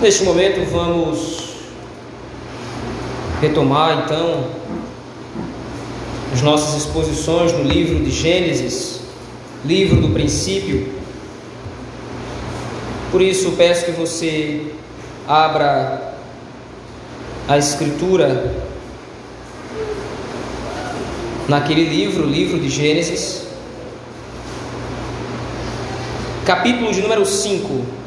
Neste momento vamos retomar então as nossas exposições no livro de Gênesis, livro do princípio. Por isso peço que você abra a escritura naquele livro, livro de Gênesis, capítulo de número 5.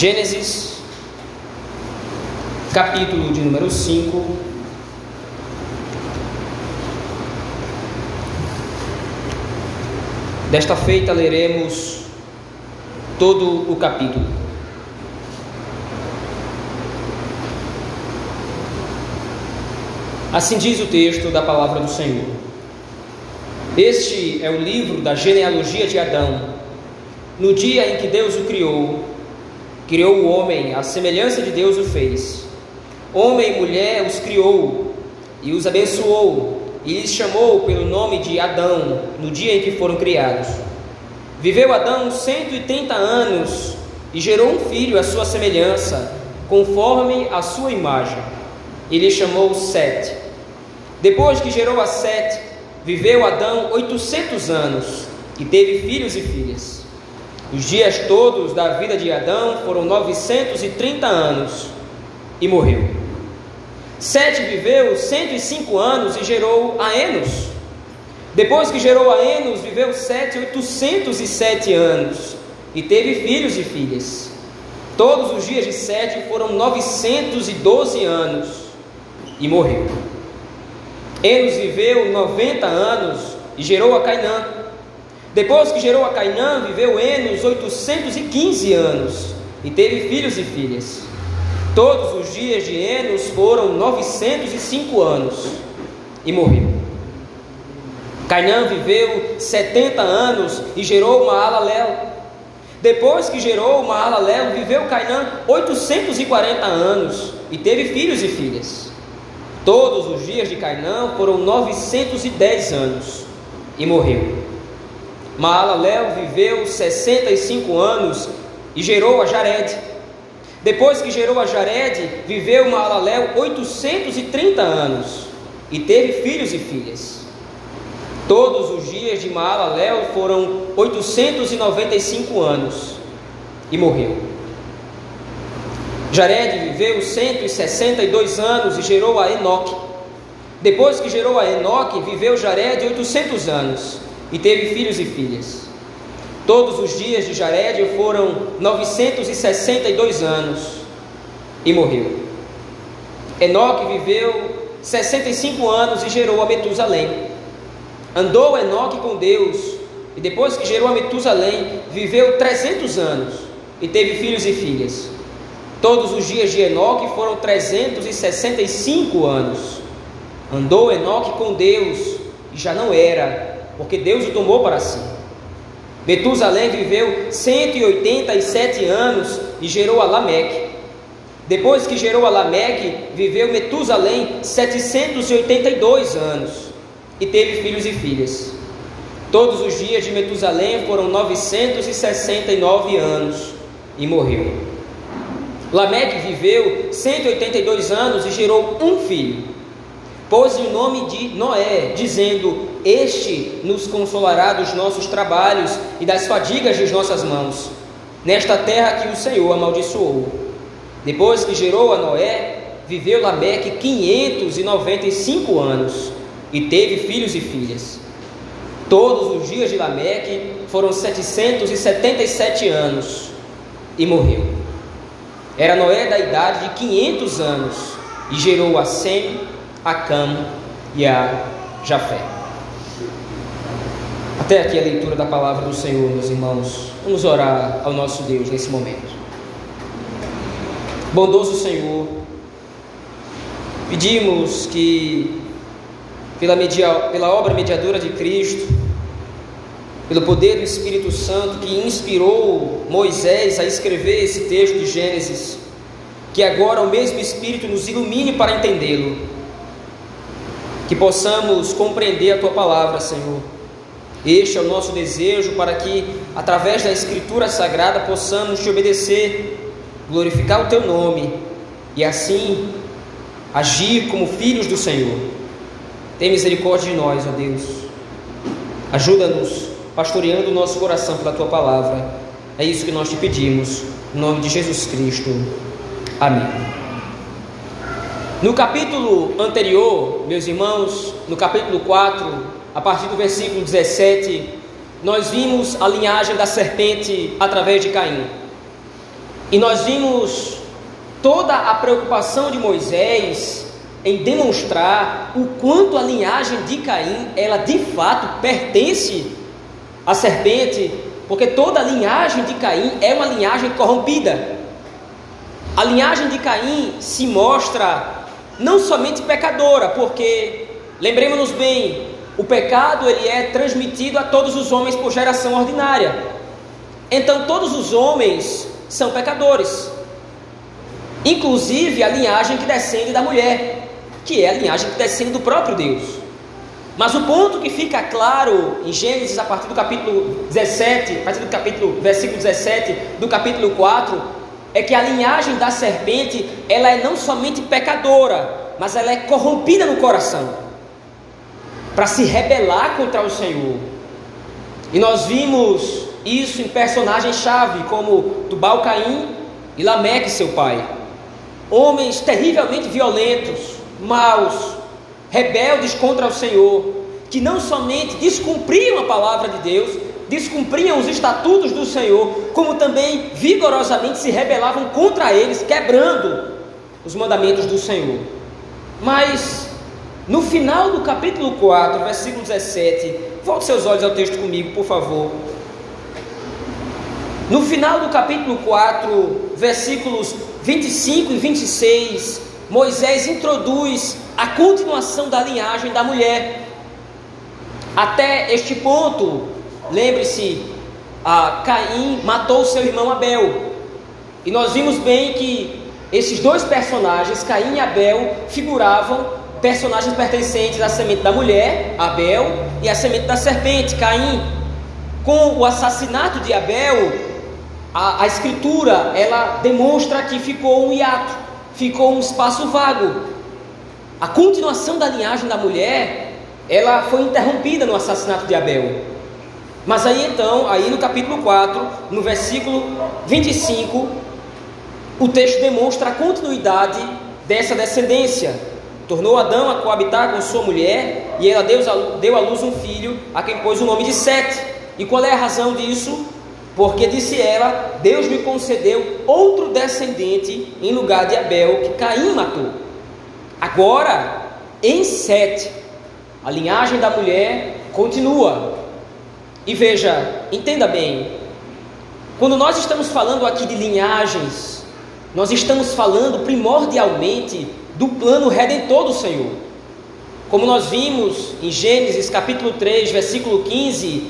Gênesis, capítulo de número 5. Desta feita leremos todo o capítulo. Assim diz o texto da palavra do Senhor. Este é o livro da genealogia de Adão. No dia em que Deus o criou, Criou o homem, a semelhança de Deus o fez. Homem e mulher os criou e os abençoou e lhes chamou pelo nome de Adão no dia em que foram criados. Viveu Adão 130 anos e gerou um filho à sua semelhança, conforme a sua imagem. E lhe chamou Sete. Depois que gerou a Sete, viveu Adão 800 anos e teve filhos e filhas. Os dias todos da vida de Adão foram 930 anos e morreu. Sete viveu 105 anos e gerou a Enos. Depois que gerou a Enos, viveu Sete 807 anos e teve filhos e filhas. Todos os dias de Sete foram 912 anos e morreu. Enos viveu 90 anos e gerou a Cainã. Depois que gerou a Cainã, viveu Enos 815 anos e teve filhos e filhas. Todos os dias de Enos foram 905 anos e morreu. Cainã viveu 70 anos e gerou uma Alalel. Depois que gerou uma Alalel, viveu Cainã 840 anos e teve filhos e filhas. Todos os dias de Cainã foram 910 anos e morreu. Maalalel viveu 65 anos e gerou a Jared. Depois que gerou a Jared, viveu Maalalel 830 anos e teve filhos e filhas. Todos os dias de Maalalel foram 895 anos e morreu. Jared viveu 162 anos e gerou a Enoque. Depois que gerou a Enoque, viveu Jared 800 anos e teve filhos e filhas. Todos os dias de Jared foram 962 anos e morreu. Enoque viveu 65 anos e gerou a Metusalém. Andou Enoque com Deus e depois que gerou a Metusalém, viveu 300 anos e teve filhos e filhas. Todos os dias de Enoque foram 365 anos. Andou Enoque com Deus e já não era porque Deus o tomou para si. Metusalém viveu 187 anos e gerou a Lameque. Depois que gerou a Lameque, viveu Metusalém 782 anos e teve filhos e filhas. Todos os dias de Metusalém foram 969 anos e morreu. Lameque viveu 182 anos e gerou um filho. Pôs-lhe o nome de Noé, dizendo: este nos consolará dos nossos trabalhos e das fadigas de nossas mãos, nesta terra que o Senhor amaldiçoou. Depois que gerou a Noé, viveu Lameque 595 anos e teve filhos e filhas. Todos os dias de Lameque foram 777 anos e morreu. Era Noé da idade de 500 anos e gerou a Sem, a Cam e a Jafé. Até aqui a leitura da palavra do Senhor, meus irmãos. Vamos orar ao nosso Deus nesse momento. Bondoso Senhor, pedimos que, pela, media, pela obra mediadora de Cristo, pelo poder do Espírito Santo que inspirou Moisés a escrever esse texto de Gênesis, que agora o mesmo Espírito nos ilumine para entendê-lo que possamos compreender a tua palavra, Senhor. Este é o nosso desejo para que, através da Escritura Sagrada, possamos te obedecer, glorificar o teu nome e assim agir como filhos do Senhor. Tem misericórdia de nós, ó Deus. Ajuda-nos pastoreando o nosso coração pela tua palavra. É isso que nós te pedimos, em nome de Jesus Cristo. Amém. No capítulo anterior, meus irmãos, no capítulo 4, a partir do versículo 17, nós vimos a linhagem da serpente através de Caim. E nós vimos toda a preocupação de Moisés em demonstrar o quanto a linhagem de Caim, ela de fato pertence à serpente, porque toda a linhagem de Caim é uma linhagem corrompida. A linhagem de Caim se mostra não somente pecadora, porque lembremos-nos bem, o pecado ele é transmitido a todos os homens por geração ordinária. Então todos os homens são pecadores. Inclusive a linhagem que descende da mulher, que é a linhagem que descende do próprio Deus. Mas o ponto que fica claro em Gênesis, a partir do capítulo 17, a partir do capítulo, versículo 17 do capítulo 4, é que a linhagem da serpente, ela é não somente pecadora, mas ela é corrompida no coração, para se rebelar contra o Senhor. E nós vimos isso em personagens-chave, como Tubal Caim e Lameque, seu pai homens terrivelmente violentos, maus, rebeldes contra o Senhor, que não somente descumpriam a palavra de Deus, descumpriam os estatutos do Senhor, como também vigorosamente se rebelavam contra eles, quebrando os mandamentos do Senhor. Mas no final do capítulo 4, versículo 17, volte seus olhos ao texto comigo, por favor. No final do capítulo 4, versículos 25 e 26, Moisés introduz a continuação da linhagem da mulher. Até este ponto, lembre-se, Caim matou seu irmão Abel. E nós vimos bem que esses dois personagens, Caim e Abel, figuravam personagens pertencentes à semente da mulher, Abel, e à semente da serpente, Caim. Com o assassinato de Abel, a, a escritura ela demonstra que ficou um hiato, ficou um espaço vago. A continuação da linhagem da mulher, ela foi interrompida no assassinato de Abel. Mas aí então, aí no capítulo 4, no versículo 25, o texto demonstra a continuidade dessa descendência. Tornou Adão a coabitar com sua mulher, e ela deu à luz um filho, a quem pôs o nome de Sete. E qual é a razão disso? Porque disse ela: Deus me concedeu outro descendente em lugar de Abel, que Caim matou. Agora, em Sete, a linhagem da mulher continua. E veja, entenda bem, quando nós estamos falando aqui de linhagens, nós estamos falando primordialmente do plano redentor do Senhor. Como nós vimos em Gênesis capítulo 3, versículo 15,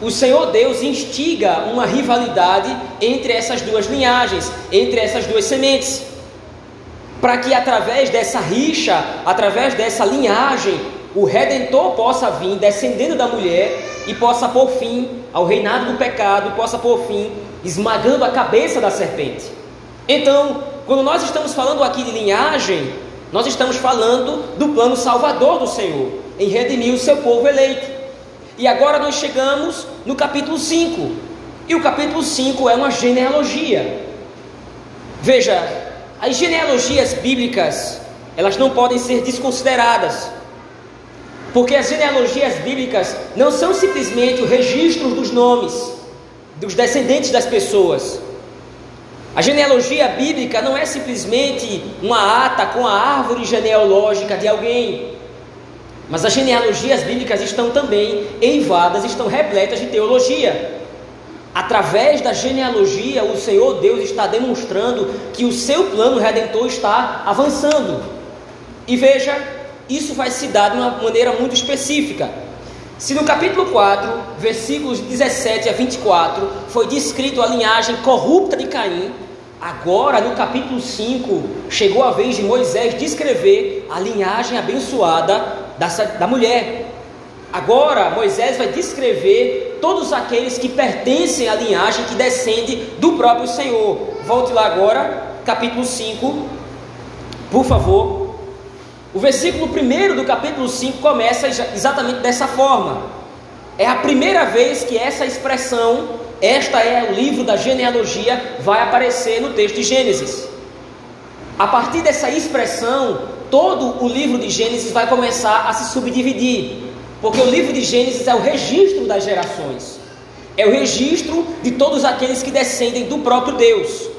o Senhor Deus instiga uma rivalidade entre essas duas linhagens, entre essas duas sementes, para que através dessa rixa, através dessa linhagem, o redentor possa vir descendendo da mulher e possa pôr fim ao reinado do pecado, possa pôr fim esmagando a cabeça da serpente. Então, quando nós estamos falando aqui de linhagem, nós estamos falando do plano salvador do Senhor, em redimir o seu povo eleito. E agora nós chegamos no capítulo 5. E o capítulo 5 é uma genealogia. Veja, as genealogias bíblicas, elas não podem ser desconsideradas. Porque as genealogias bíblicas não são simplesmente o registro dos nomes dos descendentes das pessoas. A genealogia bíblica não é simplesmente uma ata com a árvore genealógica de alguém. Mas as genealogias bíblicas estão também eivadas, estão repletas de teologia. Através da genealogia, o Senhor Deus está demonstrando que o seu plano redentor está avançando. E veja, isso vai se dar de uma maneira muito específica. Se no capítulo 4, versículos 17 a 24, foi descrito a linhagem corrupta de Caim, agora no capítulo 5 chegou a vez de Moisés descrever a linhagem abençoada da, da mulher. Agora, Moisés vai descrever todos aqueles que pertencem à linhagem que descende do próprio Senhor. Volte lá agora, capítulo 5, por favor. O versículo 1 do capítulo 5 começa exatamente dessa forma. É a primeira vez que essa expressão, esta é o livro da genealogia, vai aparecer no texto de Gênesis. A partir dessa expressão, todo o livro de Gênesis vai começar a se subdividir. Porque o livro de Gênesis é o registro das gerações, é o registro de todos aqueles que descendem do próprio Deus,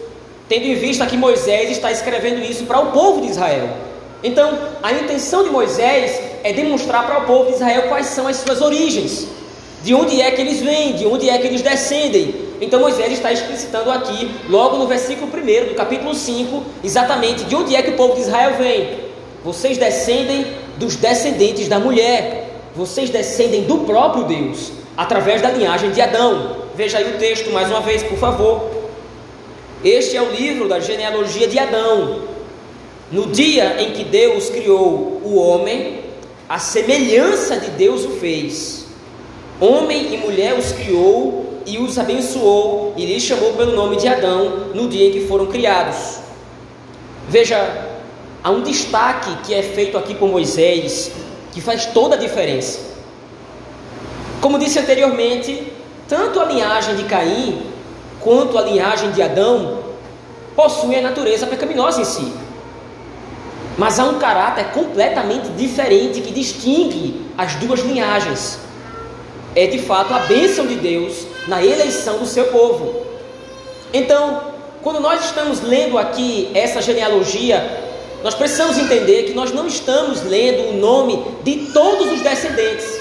tendo em vista que Moisés está escrevendo isso para o povo de Israel. Então, a intenção de Moisés é demonstrar para o povo de Israel quais são as suas origens, de onde é que eles vêm, de onde é que eles descendem. Então, Moisés está explicitando aqui, logo no versículo 1 do capítulo 5, exatamente de onde é que o povo de Israel vem. Vocês descendem dos descendentes da mulher, vocês descendem do próprio Deus, através da linhagem de Adão. Veja aí o texto mais uma vez, por favor. Este é o livro da genealogia de Adão. No dia em que Deus criou o homem, a semelhança de Deus o fez. Homem e mulher os criou e os abençoou e lhes chamou pelo nome de Adão no dia em que foram criados. Veja, há um destaque que é feito aqui por Moisés que faz toda a diferença. Como disse anteriormente, tanto a linhagem de Caim quanto a linhagem de Adão possuem a natureza pecaminosa em si. Mas há um caráter completamente diferente que distingue as duas linhagens. É de fato a bênção de Deus na eleição do seu povo. Então, quando nós estamos lendo aqui essa genealogia, nós precisamos entender que nós não estamos lendo o nome de todos os descendentes.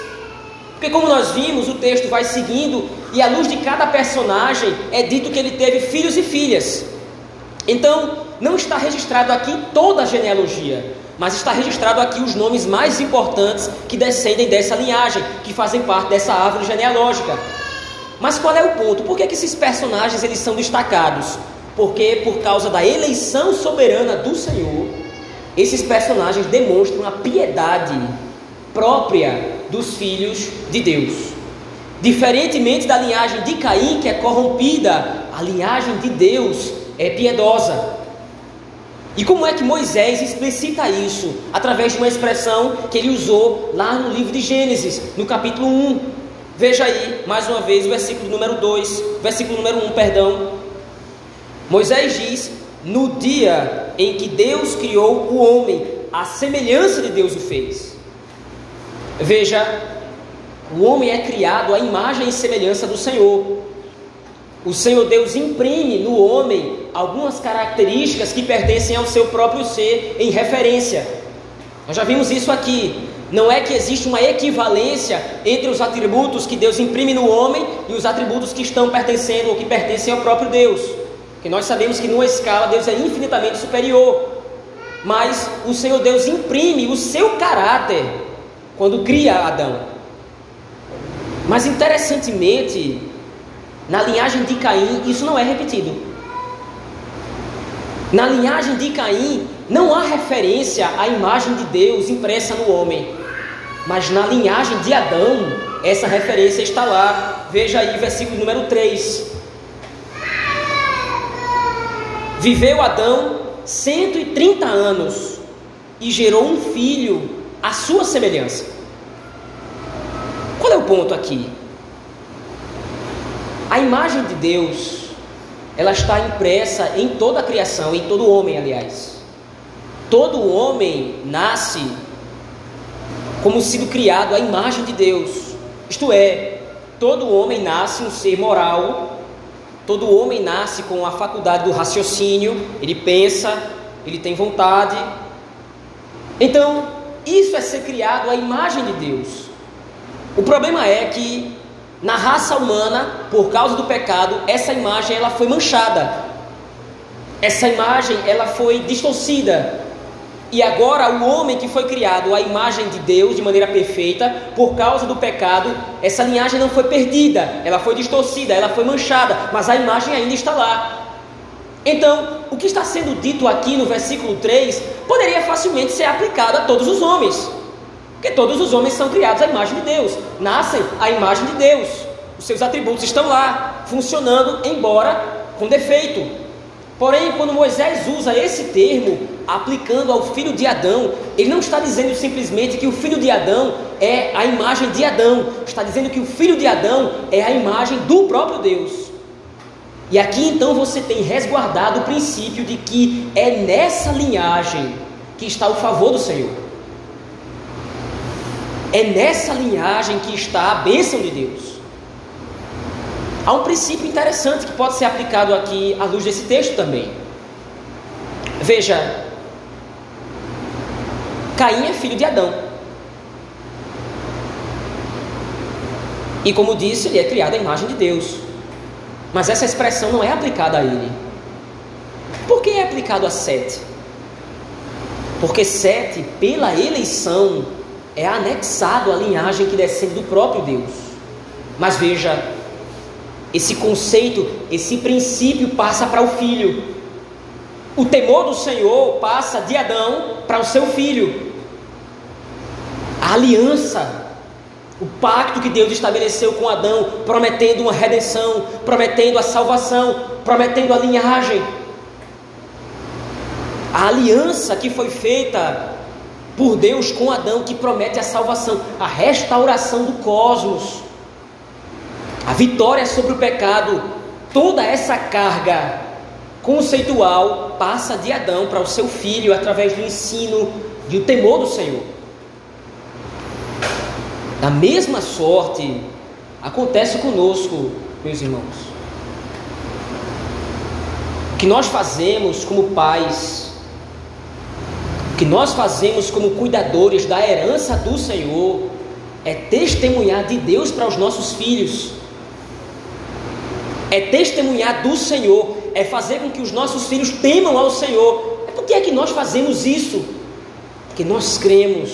Porque, como nós vimos, o texto vai seguindo e, à luz de cada personagem, é dito que ele teve filhos e filhas. Então, não está registrado aqui toda a genealogia, mas está registrado aqui os nomes mais importantes que descendem dessa linhagem, que fazem parte dessa árvore genealógica. Mas qual é o ponto? Por que, que esses personagens eles são destacados? Porque, por causa da eleição soberana do Senhor, esses personagens demonstram a piedade própria dos filhos de Deus. Diferentemente da linhagem de Caim, que é corrompida, a linhagem de Deus é piedosa. E como é que Moisés explicita isso? Através de uma expressão que ele usou lá no livro de Gênesis, no capítulo 1. Veja aí, mais uma vez, o versículo número 2, versículo número 1, perdão. Moisés diz: No dia em que Deus criou o homem, a semelhança de Deus o fez. Veja, o homem é criado à imagem e semelhança do Senhor. O Senhor Deus imprime no homem algumas características que pertencem ao seu próprio ser em referência. Nós já vimos isso aqui. Não é que existe uma equivalência entre os atributos que Deus imprime no homem e os atributos que estão pertencendo ou que pertencem ao próprio Deus. Que nós sabemos que numa escala Deus é infinitamente superior. Mas o Senhor Deus imprime o seu caráter quando cria Adão. Mas interessantemente, na linhagem de Caim, isso não é repetido. Na linhagem de Caim, não há referência à imagem de Deus impressa no homem. Mas na linhagem de Adão, essa referência está lá. Veja aí, versículo número 3. Viveu Adão 130 anos e gerou um filho à sua semelhança. Qual é o ponto aqui? A imagem de Deus, ela está impressa em toda a criação, em todo homem, aliás. Todo homem nasce como sendo criado à imagem de Deus. Isto é, todo homem nasce um ser moral Todo homem nasce com a faculdade do raciocínio, ele pensa, ele tem vontade. Então, isso é ser criado à imagem de Deus. O problema é que na raça humana, por causa do pecado, essa imagem ela foi manchada. Essa imagem ela foi distorcida. E agora o homem que foi criado à imagem de Deus de maneira perfeita, por causa do pecado, essa linhagem não foi perdida, ela foi distorcida, ela foi manchada, mas a imagem ainda está lá. Então, o que está sendo dito aqui no versículo 3 poderia facilmente ser aplicado a todos os homens. Porque todos os homens são criados à imagem de Deus, nascem à imagem de Deus. Os seus atributos estão lá, funcionando, embora com defeito. Porém, quando Moisés usa esse termo, aplicando ao filho de Adão, ele não está dizendo simplesmente que o filho de Adão é a imagem de Adão, está dizendo que o filho de Adão é a imagem do próprio Deus. E aqui então você tem resguardado o princípio de que é nessa linhagem que está o favor do Senhor. É nessa linhagem que está a bênção de Deus. Há um princípio interessante que pode ser aplicado aqui à luz desse texto também. Veja, Caim é filho de Adão. E como disse, ele é criado à imagem de Deus. Mas essa expressão não é aplicada a ele. Por que é aplicado a Sete? Porque Sete, pela eleição, é anexado à linhagem que descende do próprio Deus. Mas veja, esse conceito, esse princípio passa para o filho. O temor do Senhor passa de Adão para o seu filho. A aliança, o pacto que Deus estabeleceu com Adão, prometendo uma redenção, prometendo a salvação, prometendo a linhagem. A aliança que foi feita por Deus com Adão, que promete a salvação, a restauração do cosmos a vitória sobre o pecado, toda essa carga conceitual passa de Adão para o seu filho através do ensino de o temor do Senhor. Da mesma sorte acontece conosco, meus irmãos. O que nós fazemos como pais, que nós fazemos como cuidadores da herança do Senhor, é testemunhar de Deus para os nossos filhos é testemunhar do Senhor, é fazer com que os nossos filhos temam ao Senhor. É por que é que nós fazemos isso? Porque nós cremos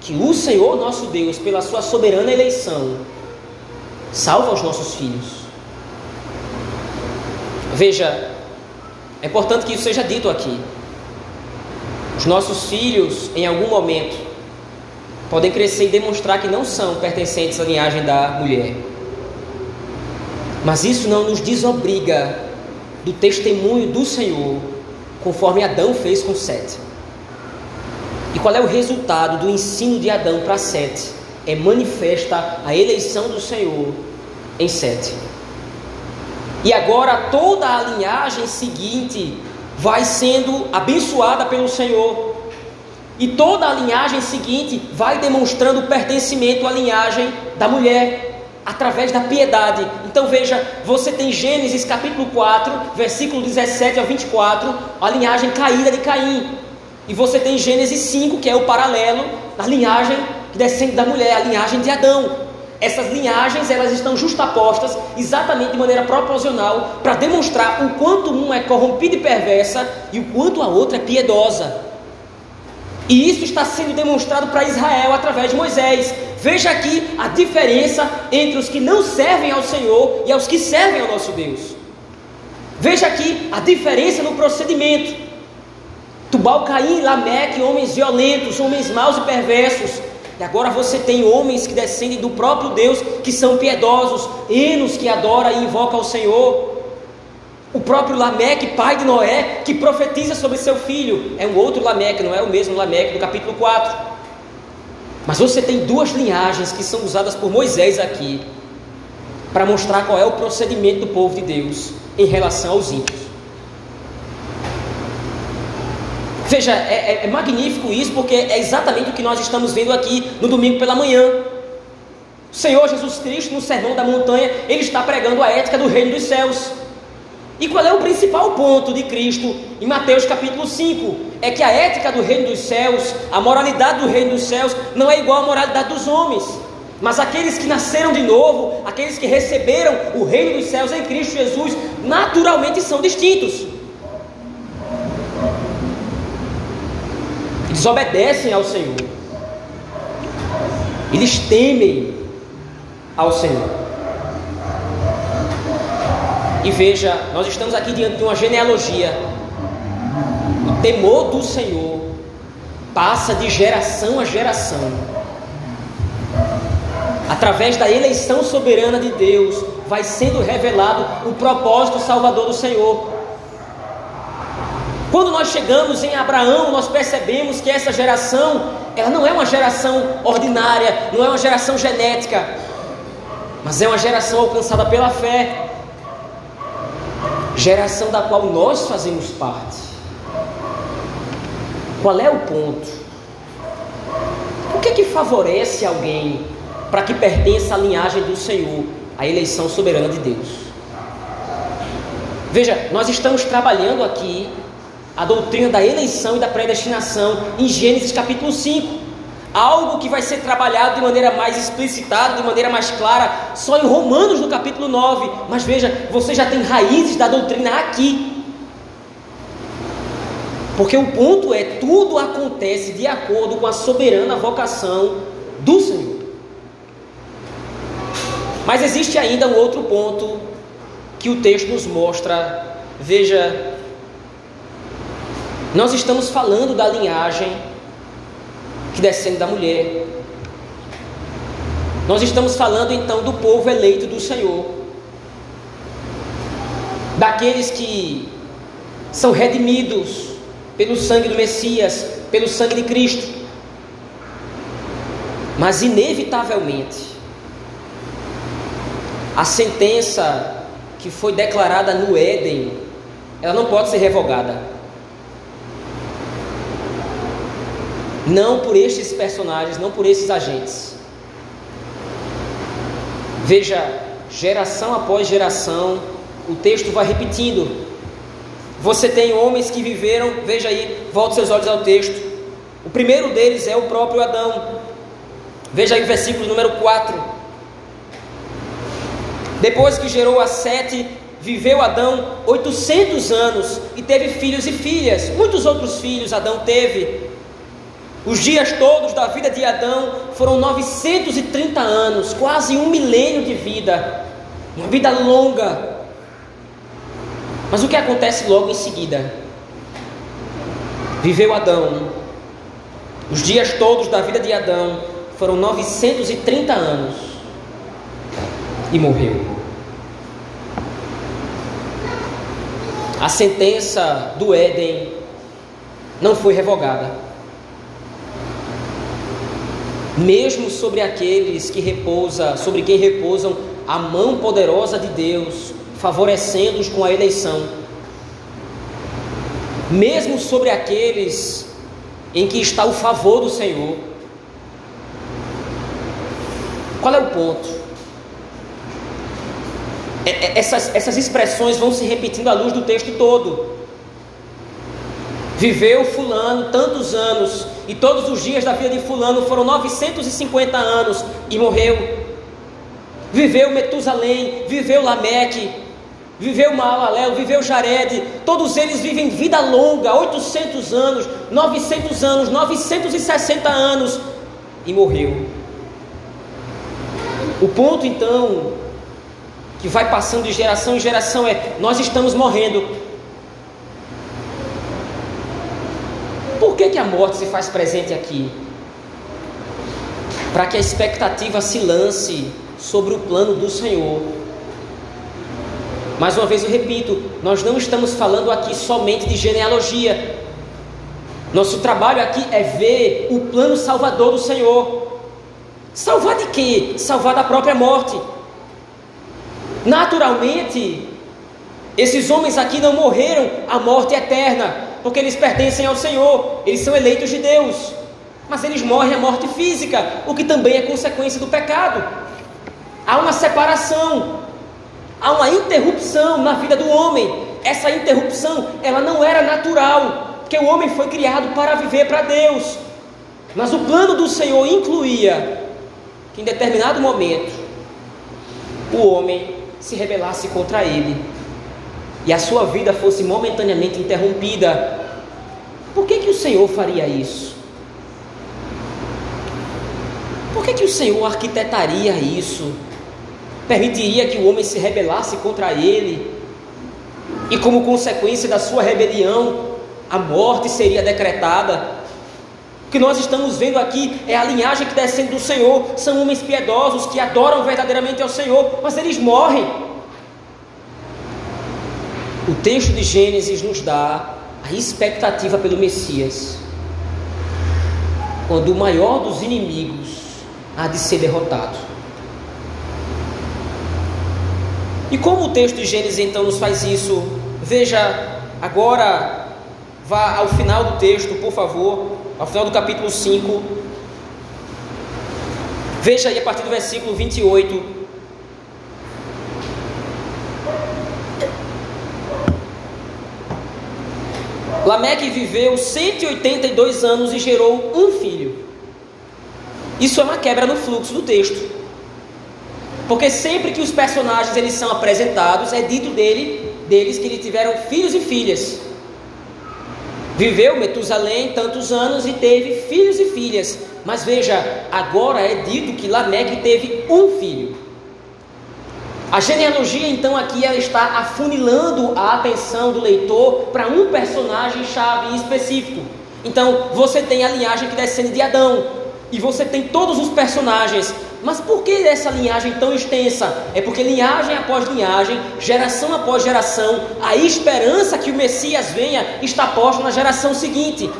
que o Senhor nosso Deus, pela sua soberana eleição, salva os nossos filhos. Veja, é importante que isso seja dito aqui. Os nossos filhos, em algum momento, podem crescer e demonstrar que não são pertencentes à linhagem da mulher. Mas isso não nos desobriga do testemunho do Senhor, conforme Adão fez com Sete. E qual é o resultado do ensino de Adão para Sete? É manifesta a eleição do Senhor em Sete. E agora toda a linhagem seguinte vai sendo abençoada pelo Senhor. E toda a linhagem seguinte vai demonstrando pertencimento à linhagem da mulher através da piedade. Então veja, você tem Gênesis capítulo 4, versículo 17 ao 24, a linhagem caída de Caim. E você tem Gênesis 5, que é o paralelo da linhagem que descende da mulher, a linhagem de Adão. Essas linhagens elas estão justapostas exatamente de maneira proporcional para demonstrar o quanto uma é corrompida e perversa e o quanto a outra é piedosa. E isso está sendo demonstrado para Israel através de Moisés. Veja aqui a diferença entre os que não servem ao Senhor e aos que servem ao nosso Deus. Veja aqui a diferença no procedimento. Tubal, Caim, Lameque, homens violentos, homens maus e perversos. E agora você tem homens que descendem do próprio Deus, que são piedosos, Enos que adora e invoca ao Senhor. O próprio Lameque, pai de Noé, que profetiza sobre seu filho, é um outro Lameque, não é o mesmo Lameque do capítulo 4. Mas você tem duas linhagens que são usadas por Moisés aqui para mostrar qual é o procedimento do povo de Deus em relação aos ímpios. Veja, é, é, é, magnífico isso porque é exatamente o que nós estamos vendo aqui no domingo pela manhã. O Senhor Jesus Cristo, no Sermão da Montanha, ele está pregando a ética do reino dos céus. E qual é o principal ponto de Cristo em Mateus capítulo 5? É que a ética do reino dos céus, a moralidade do reino dos céus, não é igual à moralidade dos homens. Mas aqueles que nasceram de novo, aqueles que receberam o reino dos céus em Cristo Jesus, naturalmente são distintos. Eles obedecem ao Senhor. Eles temem ao Senhor. E veja, nós estamos aqui diante de uma genealogia. O temor do Senhor passa de geração a geração. Através da eleição soberana de Deus, vai sendo revelado o propósito salvador do Senhor. Quando nós chegamos em Abraão, nós percebemos que essa geração, ela não é uma geração ordinária, não é uma geração genética, mas é uma geração alcançada pela fé, geração da qual nós fazemos parte. Qual é o ponto? O que é que favorece alguém para que pertença à linhagem do Senhor, a eleição soberana de Deus? Veja, nós estamos trabalhando aqui a doutrina da eleição e da predestinação em Gênesis capítulo 5. Algo que vai ser trabalhado de maneira mais explicitada, de maneira mais clara, só em Romanos no capítulo 9. Mas veja, você já tem raízes da doutrina aqui. Porque o ponto é: tudo acontece de acordo com a soberana vocação do Senhor. Mas existe ainda um outro ponto que o texto nos mostra. Veja nós estamos falando da linhagem que descende da mulher. Nós estamos falando então do povo eleito do Senhor. Daqueles que são redimidos pelo sangue do Messias, pelo sangue de Cristo. Mas inevitavelmente a sentença que foi declarada no Éden, ela não pode ser revogada. Não por estes personagens, não por esses agentes. Veja, geração após geração, o texto vai repetindo. Você tem homens que viveram, veja aí, volte seus olhos ao texto. O primeiro deles é o próprio Adão. Veja aí o versículo número 4. Depois que gerou a Sete, viveu Adão 800 anos e teve filhos e filhas. Muitos outros filhos Adão teve. Os dias todos da vida de Adão foram 930 anos, quase um milênio de vida, uma vida longa. Mas o que acontece logo em seguida? Viveu Adão, os dias todos da vida de Adão foram 930 anos e morreu. A sentença do Éden não foi revogada mesmo sobre aqueles que repousa, sobre quem repousam a mão poderosa de Deus, favorecendo-os com a eleição. Mesmo sobre aqueles em que está o favor do Senhor. Qual é o ponto? É, é, essas, essas expressões vão se repetindo à luz do texto todo. Viveu Fulano tantos anos, e todos os dias da vida de Fulano foram 950 anos e morreu. Viveu Metusalém, viveu Lameque, viveu Maalalel, viveu Jared, todos eles vivem vida longa, 800 anos, 900 anos, 960 anos e morreu. O ponto então que vai passando de geração em geração é: nós estamos morrendo, Por que, que a morte se faz presente aqui? Para que a expectativa se lance sobre o plano do Senhor. Mais uma vez eu repito, nós não estamos falando aqui somente de genealogia. Nosso trabalho aqui é ver o plano salvador do Senhor. Salvar de quê? Salvar da própria morte. Naturalmente, esses homens aqui não morreram a morte eterna, porque eles pertencem ao Senhor, eles são eleitos de Deus, mas eles morrem a morte física, o que também é consequência do pecado. Há uma separação, há uma interrupção na vida do homem. Essa interrupção, ela não era natural, porque o homem foi criado para viver para Deus. Mas o plano do Senhor incluía que em determinado momento o homem se rebelasse contra ele e a sua vida fosse momentaneamente interrompida, por que, que o Senhor faria isso? Por que, que o Senhor arquitetaria isso? Permitiria que o homem se rebelasse contra ele, e como consequência da sua rebelião, a morte seria decretada. que nós estamos vendo aqui é a linhagem que descende do Senhor. São homens piedosos que adoram verdadeiramente ao Senhor, mas eles morrem. O texto de Gênesis nos dá a expectativa pelo Messias, quando o maior dos inimigos há de ser derrotado. E como o texto de Gênesis então nos faz isso? Veja agora, vá ao final do texto, por favor, ao final do capítulo 5. Veja aí a partir do versículo 28. Lameque viveu 182 anos e gerou um filho. Isso é uma quebra no fluxo do texto. Porque sempre que os personagens eles são apresentados, é dito dele, deles que eles tiveram filhos e filhas. Viveu Metusalém tantos anos e teve filhos e filhas. Mas veja, agora é dito que Lameque teve um filho. A genealogia, então, aqui ela está afunilando a atenção do leitor para um personagem chave específico. Então, você tem a linhagem que descende de Adão, e você tem todos os personagens mas por que essa linhagem tão extensa? É porque linhagem após linhagem, geração após geração, a esperança que o Messias venha está posta na geração seguinte.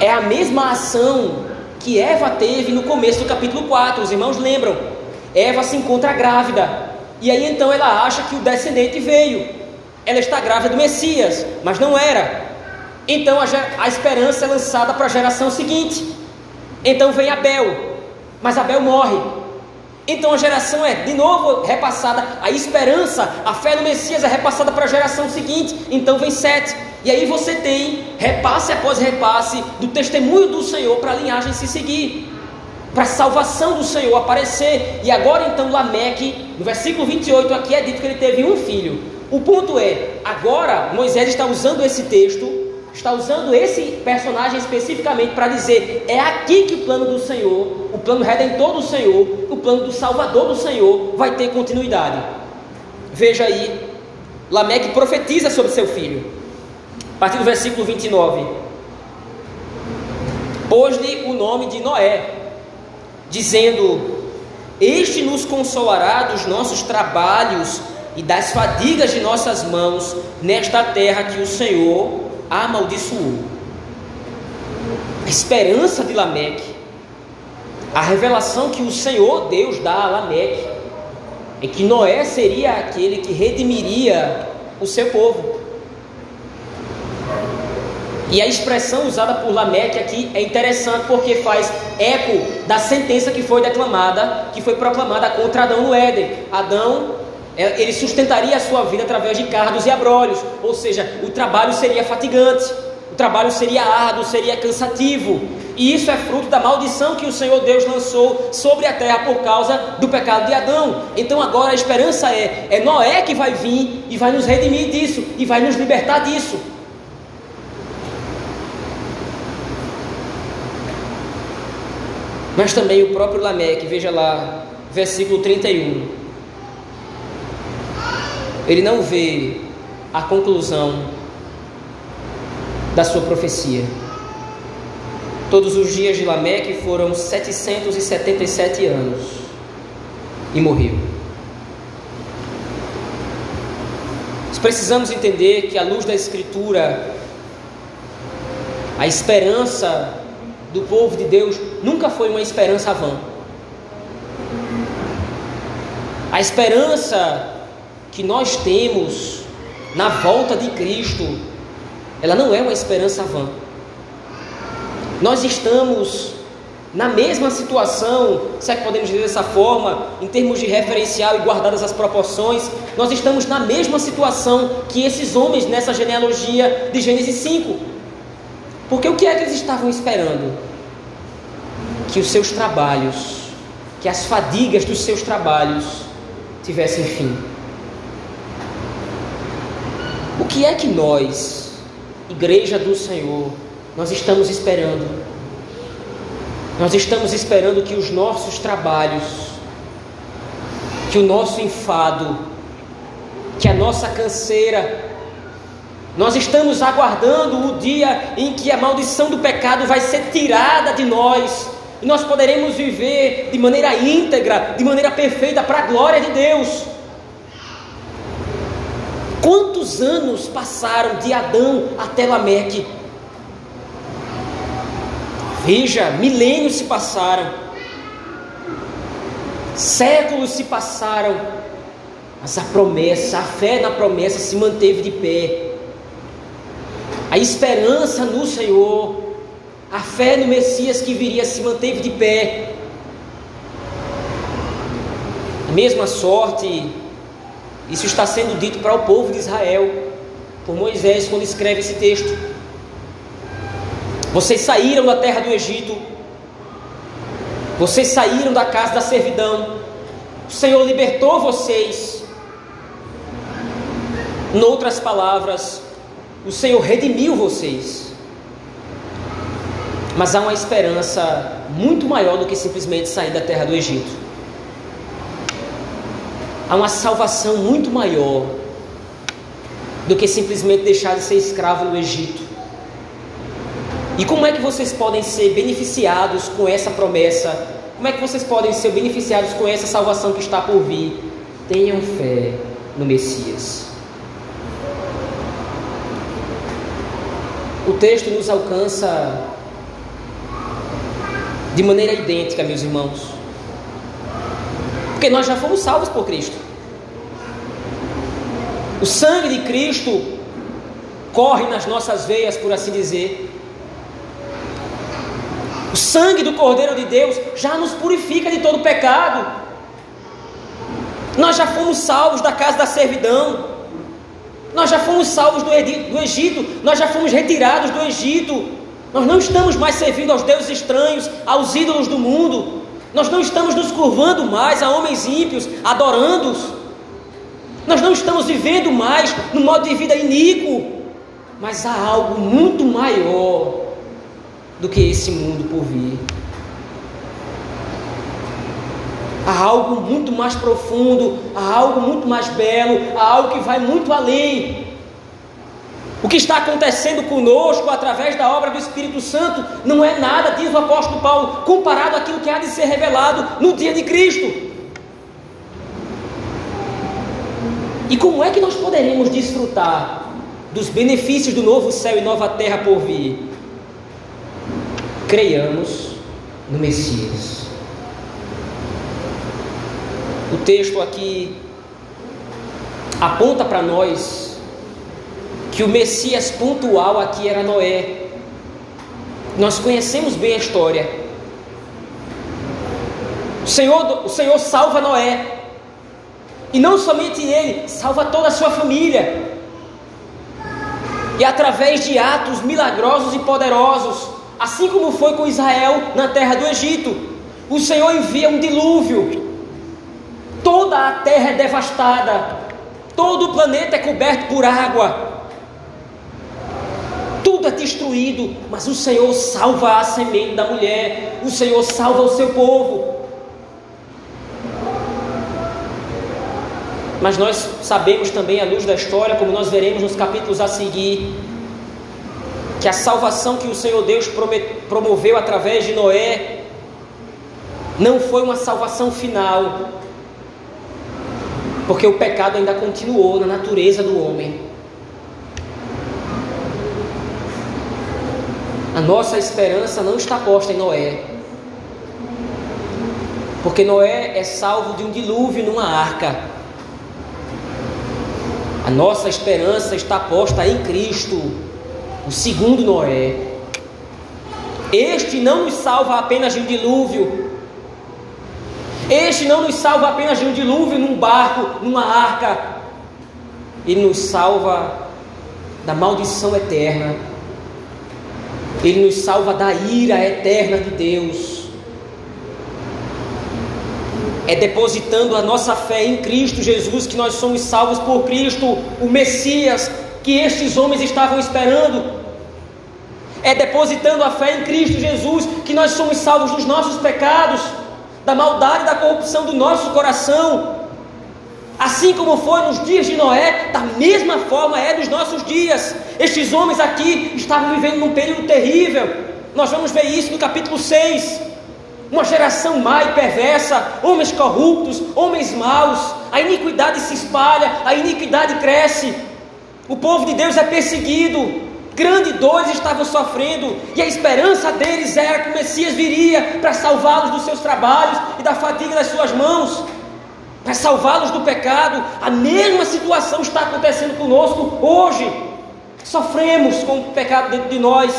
É a mesma ação que Eva teve no começo do capítulo 4. Os irmãos lembram? Eva se encontra grávida. E aí então ela acha que o descendente veio. Ela está grávida do Messias, mas não era. Então a, a esperança é lançada para a geração seguinte. Então vem Abel, mas Abel morre. Então a geração é de novo repassada, a esperança, a fé no Messias é repassada para a geração seguinte. Então vem sete. E aí você tem repasse após repasse do testemunho do Senhor para a linhagem se seguir, para a salvação do Senhor aparecer. E agora então Lameque, no versículo 28 aqui é dito que ele teve um filho. O ponto é, agora Moisés está usando esse texto está usando esse personagem especificamente para dizer: é aqui que o plano do Senhor, o plano redentor do Senhor, o plano do Salvador do Senhor vai ter continuidade. Veja aí, Lameque profetiza sobre seu filho, a partir do versículo 29. Pôs-lhe o nome de Noé, dizendo: Este nos consolará dos nossos trabalhos e das fadigas de nossas mãos nesta terra que o Senhor amaldiçoou. A esperança de Lameque, a revelação que o Senhor Deus dá a Lameque, é que Noé seria aquele que redimiria o seu povo. E a expressão usada por Lameque aqui é interessante porque faz eco da sentença que foi declamada, que foi proclamada contra Adão no Éden. Adão é, ele sustentaria a sua vida através de cardos e abrolhos, ou seja, o trabalho seria fatigante, o trabalho seria árduo, seria cansativo, e isso é fruto da maldição que o Senhor Deus lançou sobre a terra por causa do pecado de Adão. Então agora a esperança é: é Noé que vai vir e vai nos redimir disso, e vai nos libertar disso. Mas também o próprio Lameque, veja lá, versículo 31 ele não vê a conclusão da sua profecia. Todos os dias de Lameque foram 777 anos e morreu. Nós precisamos entender que, à luz da Escritura, a esperança do povo de Deus nunca foi uma esperança vã. A esperança que nós temos na volta de Cristo, ela não é uma esperança vã. Nós estamos na mesma situação, se é que podemos dizer dessa forma, em termos de referencial e guardadas as proporções, nós estamos na mesma situação que esses homens nessa genealogia de Gênesis 5. Porque o que é que eles estavam esperando? Que os seus trabalhos, que as fadigas dos seus trabalhos tivessem fim. O que é que nós, igreja do Senhor, nós estamos esperando? Nós estamos esperando que os nossos trabalhos, que o nosso enfado, que a nossa canseira, Nós estamos aguardando o dia em que a maldição do pecado vai ser tirada de nós e nós poderemos viver de maneira íntegra, de maneira perfeita, para a glória de Deus. Quantos anos passaram de Adão até Lameque? Veja, milênios se passaram, séculos se passaram, mas a promessa, a fé na promessa se manteve de pé. A esperança no Senhor a fé no Messias que viria se manteve de pé. A mesma sorte, isso está sendo dito para o povo de Israel, por Moisés, quando escreve esse texto. Vocês saíram da terra do Egito, vocês saíram da casa da servidão, o Senhor libertou vocês. Em outras palavras, o Senhor redimiu vocês. Mas há uma esperança muito maior do que simplesmente sair da terra do Egito. Há uma salvação muito maior do que simplesmente deixar de ser escravo no Egito. E como é que vocês podem ser beneficiados com essa promessa? Como é que vocês podem ser beneficiados com essa salvação que está por vir? Tenham fé no Messias. O texto nos alcança de maneira idêntica, meus irmãos. Porque nós já fomos salvos por Cristo. O sangue de Cristo corre nas nossas veias, por assim dizer. O sangue do Cordeiro de Deus já nos purifica de todo pecado. Nós já fomos salvos da casa da servidão. Nós já fomos salvos do Egito. Nós já fomos retirados do Egito. Nós não estamos mais servindo aos deuses estranhos, aos ídolos do mundo. Nós não estamos nos curvando mais a homens ímpios, adorando-os. Nós não estamos vivendo mais no modo de vida iníquo. Mas há algo muito maior do que esse mundo por vir. Há algo muito mais profundo, há algo muito mais belo, há algo que vai muito além o que está acontecendo conosco através da obra do Espírito Santo não é nada, diz o apóstolo Paulo, comparado àquilo que há de ser revelado no dia de Cristo. E como é que nós poderemos desfrutar dos benefícios do novo céu e nova terra por vir? Creiamos no Messias. O texto aqui aponta para nós que o Messias pontual aqui era Noé. Nós conhecemos bem a história. O Senhor, o Senhor salva Noé. E não somente ele, salva toda a sua família. E através de atos milagrosos e poderosos, assim como foi com Israel na terra do Egito, o Senhor envia um dilúvio. Toda a terra é devastada, todo o planeta é coberto por água. Tudo é destruído, mas o Senhor salva a semente da mulher, o Senhor salva o seu povo. Mas nós sabemos também, à luz da história, como nós veremos nos capítulos a seguir, que a salvação que o Senhor Deus promoveu através de Noé não foi uma salvação final, porque o pecado ainda continuou na natureza do homem. A nossa esperança não está posta em Noé. Porque Noé é salvo de um dilúvio numa arca. A nossa esperança está posta em Cristo, o segundo Noé. Este não nos salva apenas de um dilúvio. Este não nos salva apenas de um dilúvio num barco, numa arca. Ele nos salva da maldição eterna ele nos salva da ira eterna de Deus. É depositando a nossa fé em Cristo Jesus que nós somos salvos por Cristo, o Messias que estes homens estavam esperando. É depositando a fé em Cristo Jesus que nós somos salvos dos nossos pecados, da maldade da corrupção do nosso coração. Assim como foi nos dias de Noé, da mesma forma é nos nossos dias. Estes homens aqui estavam vivendo num período terrível. Nós vamos ver isso no capítulo 6. Uma geração má e perversa, homens corruptos, homens maus, a iniquidade se espalha, a iniquidade cresce. O povo de Deus é perseguido, grandes dores estavam sofrendo, e a esperança deles era que o Messias viria para salvá-los dos seus trabalhos e da fadiga das suas mãos para salvá-los do pecado. A mesma situação está acontecendo conosco hoje. Sofremos com o pecado dentro de nós,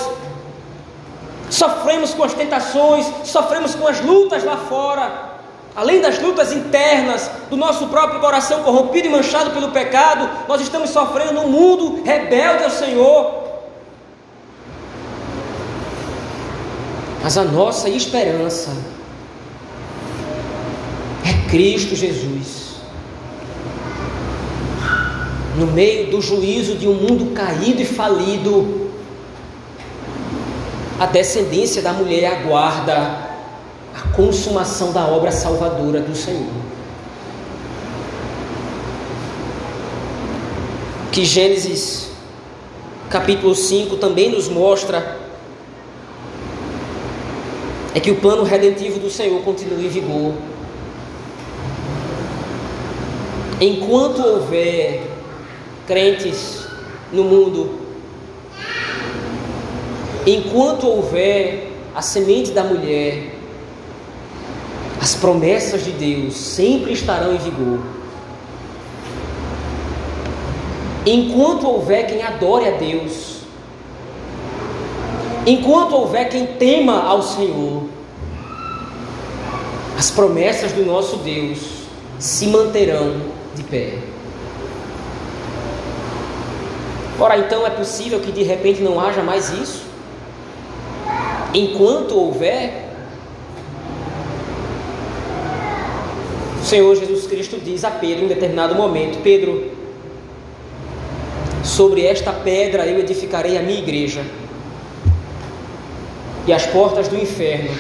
sofremos com as tentações, sofremos com as lutas lá fora. Além das lutas internas do nosso próprio coração corrompido e manchado pelo pecado, nós estamos sofrendo num mundo rebelde ao Senhor. Mas a nossa esperança é Cristo Jesus. No meio do juízo de um mundo caído e falido, a descendência da mulher aguarda a consumação da obra salvadora do Senhor. Que Gênesis capítulo 5 também nos mostra é que o plano redentivo do Senhor continua em vigor. Enquanto houver crentes no mundo, enquanto houver a semente da mulher, as promessas de Deus sempre estarão em vigor. Enquanto houver quem adore a Deus, enquanto houver quem tema ao Senhor, as promessas do nosso Deus se manterão de pé. Ora, então é possível que de repente não haja mais isso? Enquanto houver, o Senhor Jesus Cristo diz a Pedro em determinado momento: Pedro, sobre esta pedra eu edificarei a minha igreja, e as portas do inferno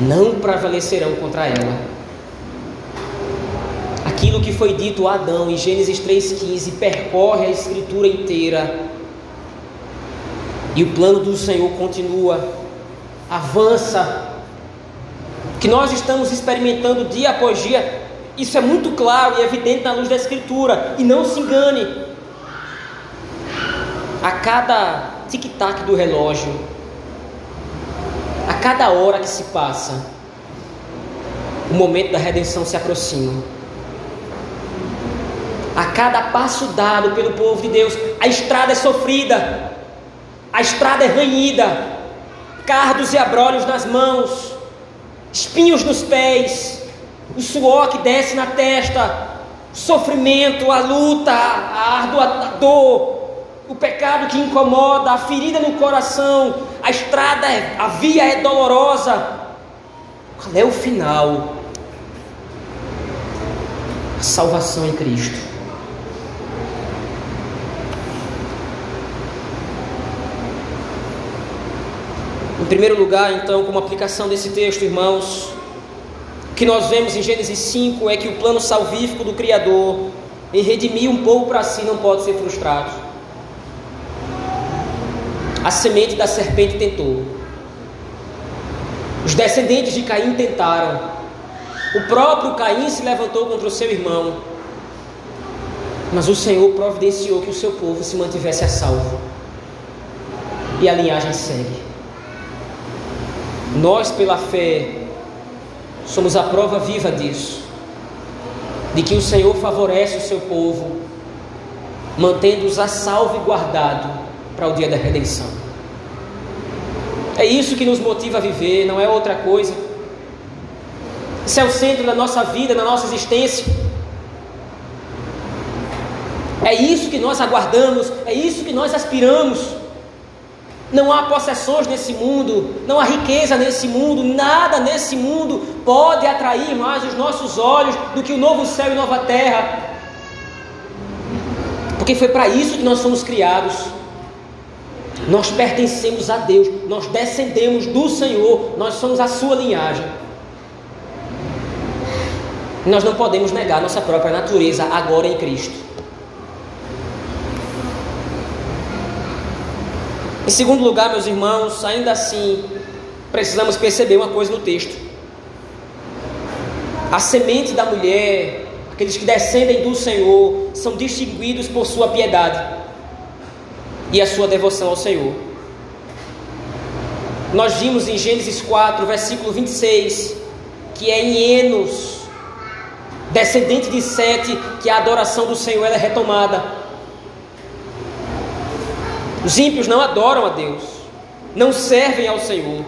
não prevalecerão contra ela aquilo que foi dito a Adão em Gênesis 3,15 percorre a escritura inteira. E o plano do Senhor continua, avança. Que nós estamos experimentando dia após dia, isso é muito claro e evidente na luz da Escritura. E não se engane, a cada tic-tac do relógio, cada hora que se passa, o momento da redenção se aproxima. A cada passo dado pelo povo de Deus, a estrada é sofrida, a estrada é ranhida, cardos e abrolhos nas mãos, espinhos nos pés, o suor que desce na testa, o sofrimento, a luta, a árdua dor, o pecado que incomoda, a ferida no coração, a estrada, é, a via é dolorosa. Qual é o final? A salvação em Cristo. Em primeiro lugar, então, como aplicação desse texto, irmãos, o que nós vemos em Gênesis 5 é que o plano salvífico do Criador em redimir um povo para si não pode ser frustrado. A semente da serpente tentou. Os descendentes de Caim tentaram. O próprio Caim se levantou contra o seu irmão. Mas o Senhor providenciou que o seu povo se mantivesse a salvo. E a linhagem segue. Nós, pela fé, somos a prova viva disso, de que o Senhor favorece o seu povo, mantendo-os a salvo e guardado para o dia da redenção. É isso que nos motiva a viver, não é outra coisa. Isso é o centro da nossa vida, da nossa existência. É isso que nós aguardamos, é isso que nós aspiramos. Não há possessões nesse mundo, não há riqueza nesse mundo, nada nesse mundo pode atrair mais os nossos olhos do que o novo céu e nova terra. Porque foi para isso que nós fomos criados. Nós pertencemos a Deus, nós descendemos do Senhor, nós somos a sua linhagem. Nós não podemos negar nossa própria natureza agora em Cristo. Em segundo lugar, meus irmãos, ainda assim, precisamos perceber uma coisa no texto. A semente da mulher, aqueles que descendem do Senhor, são distinguidos por sua piedade e a sua devoção ao Senhor. Nós vimos em Gênesis 4, versículo 26, que é em Enos, descendente de Sete, que a adoração do Senhor é retomada. Os ímpios não adoram a Deus, não servem ao Senhor,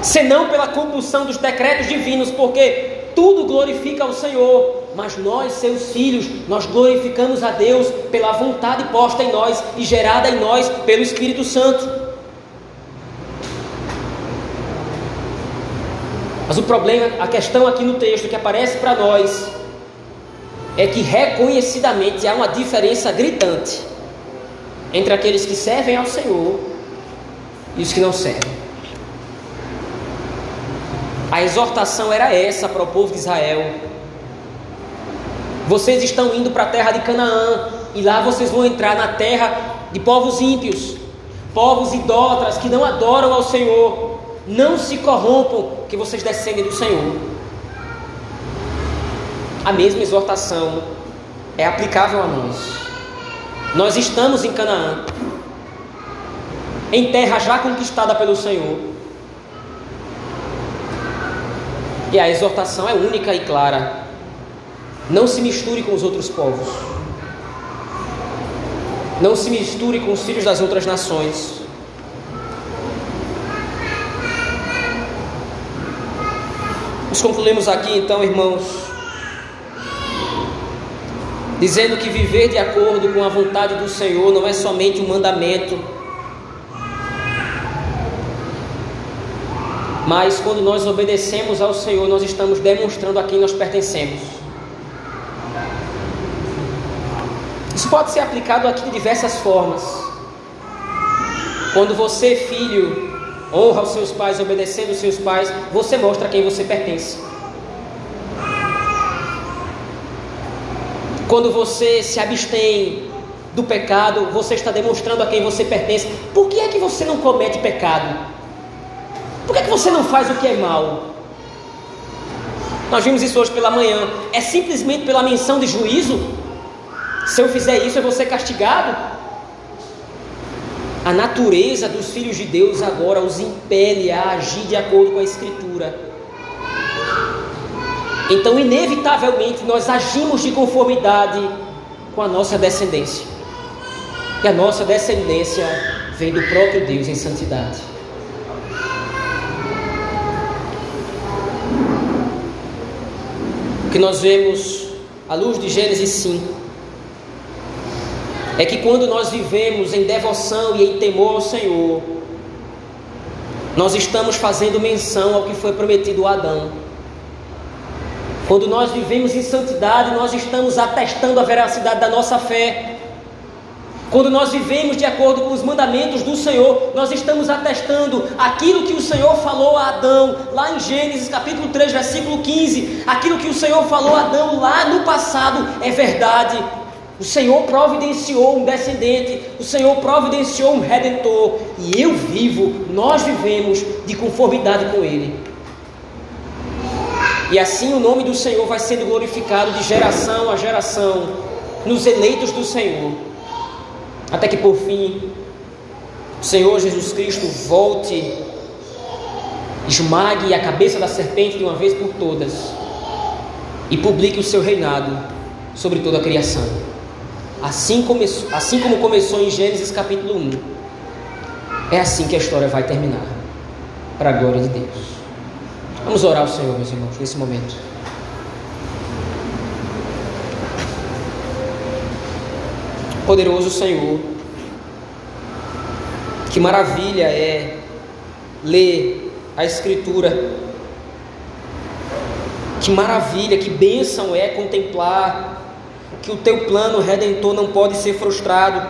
senão pela compulsão dos decretos divinos, porque tudo glorifica ao Senhor, mas nós, seus filhos, nós glorificamos a Deus pela vontade posta em nós e gerada em nós pelo Espírito Santo. Mas o problema, a questão aqui no texto que aparece para nós é que reconhecidamente há uma diferença gritante entre aqueles que servem ao Senhor e os que não servem. A exortação era essa para o povo de Israel. Vocês estão indo para a terra de Canaã e lá vocês vão entrar na terra de povos ímpios, povos idólatras que não adoram ao Senhor. Não se corrompam, que vocês descendem do Senhor. A mesma exortação é aplicável a nós. Nós estamos em Canaã, em terra já conquistada pelo Senhor. E a exortação é única e clara. Não se misture com os outros povos. Não se misture com os filhos das outras nações. Nós concluímos aqui então, irmãos, dizendo que viver de acordo com a vontade do Senhor não é somente um mandamento, mas quando nós obedecemos ao Senhor, nós estamos demonstrando a quem nós pertencemos. Pode ser aplicado aqui de diversas formas. Quando você, filho, honra os seus pais, obedecendo os seus pais, você mostra a quem você pertence. Quando você se abstém do pecado, você está demonstrando a quem você pertence. Por que é que você não comete pecado? Por que é que você não faz o que é mal? Nós vimos isso hoje pela manhã. É simplesmente pela menção de juízo? Se eu fizer isso, eu vou ser castigado? A natureza dos filhos de Deus agora os impele a agir de acordo com a Escritura. Então, inevitavelmente, nós agimos de conformidade com a nossa descendência. E a nossa descendência vem do próprio Deus em santidade. O que nós vemos à luz de Gênesis 5 é que quando nós vivemos em devoção e em temor ao Senhor, nós estamos fazendo menção ao que foi prometido a Adão. Quando nós vivemos em santidade, nós estamos atestando a veracidade da nossa fé. Quando nós vivemos de acordo com os mandamentos do Senhor, nós estamos atestando aquilo que o Senhor falou a Adão, lá em Gênesis capítulo 3, versículo 15. Aquilo que o Senhor falou a Adão lá no passado é verdade. O Senhor providenciou um descendente, o Senhor providenciou um redentor, e eu vivo, nós vivemos de conformidade com Ele. E assim o nome do Senhor vai sendo glorificado de geração a geração nos eleitos do Senhor, até que por fim o Senhor Jesus Cristo volte, esmague a cabeça da serpente de uma vez por todas e publique o seu reinado sobre toda a criação. Assim, começou, assim como começou em Gênesis capítulo 1, é assim que a história vai terminar, para a glória de Deus. Vamos orar ao Senhor, meus irmãos, nesse momento. Poderoso Senhor, que maravilha é ler a Escritura, que maravilha, que bênção é contemplar que o teu plano redentor não pode ser frustrado.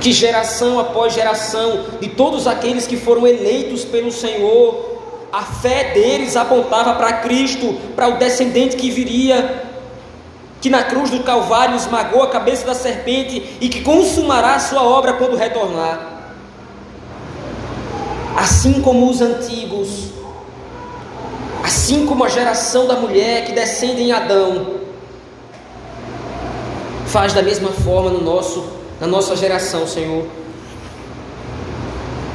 Que geração após geração de todos aqueles que foram eleitos pelo Senhor A fé deles apontava para Cristo, para o descendente que viria, que na cruz do Calvário esmagou a cabeça da serpente e que consumará a sua obra quando retornar. Assim como os antigos, assim como a geração da mulher que descende em Adão, faz da mesma forma no nosso, na nossa geração, Senhor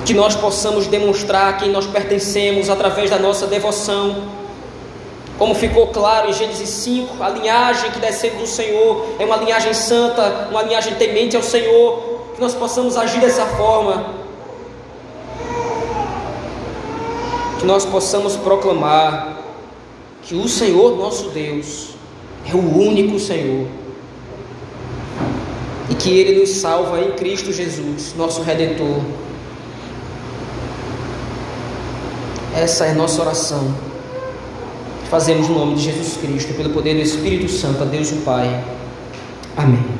que nós possamos demonstrar quem nós pertencemos através da nossa devoção. Como ficou claro em Gênesis 5, a linhagem que descende do Senhor é uma linhagem santa, uma linhagem temente ao Senhor, que nós possamos agir dessa forma. Que nós possamos proclamar que o Senhor nosso Deus é o único Senhor e que Ele nos salva em Cristo Jesus, nosso Redentor. Essa é nossa oração. Fazemos no nome de Jesus Cristo, pelo poder do Espírito Santo, a Deus o Pai. Amém.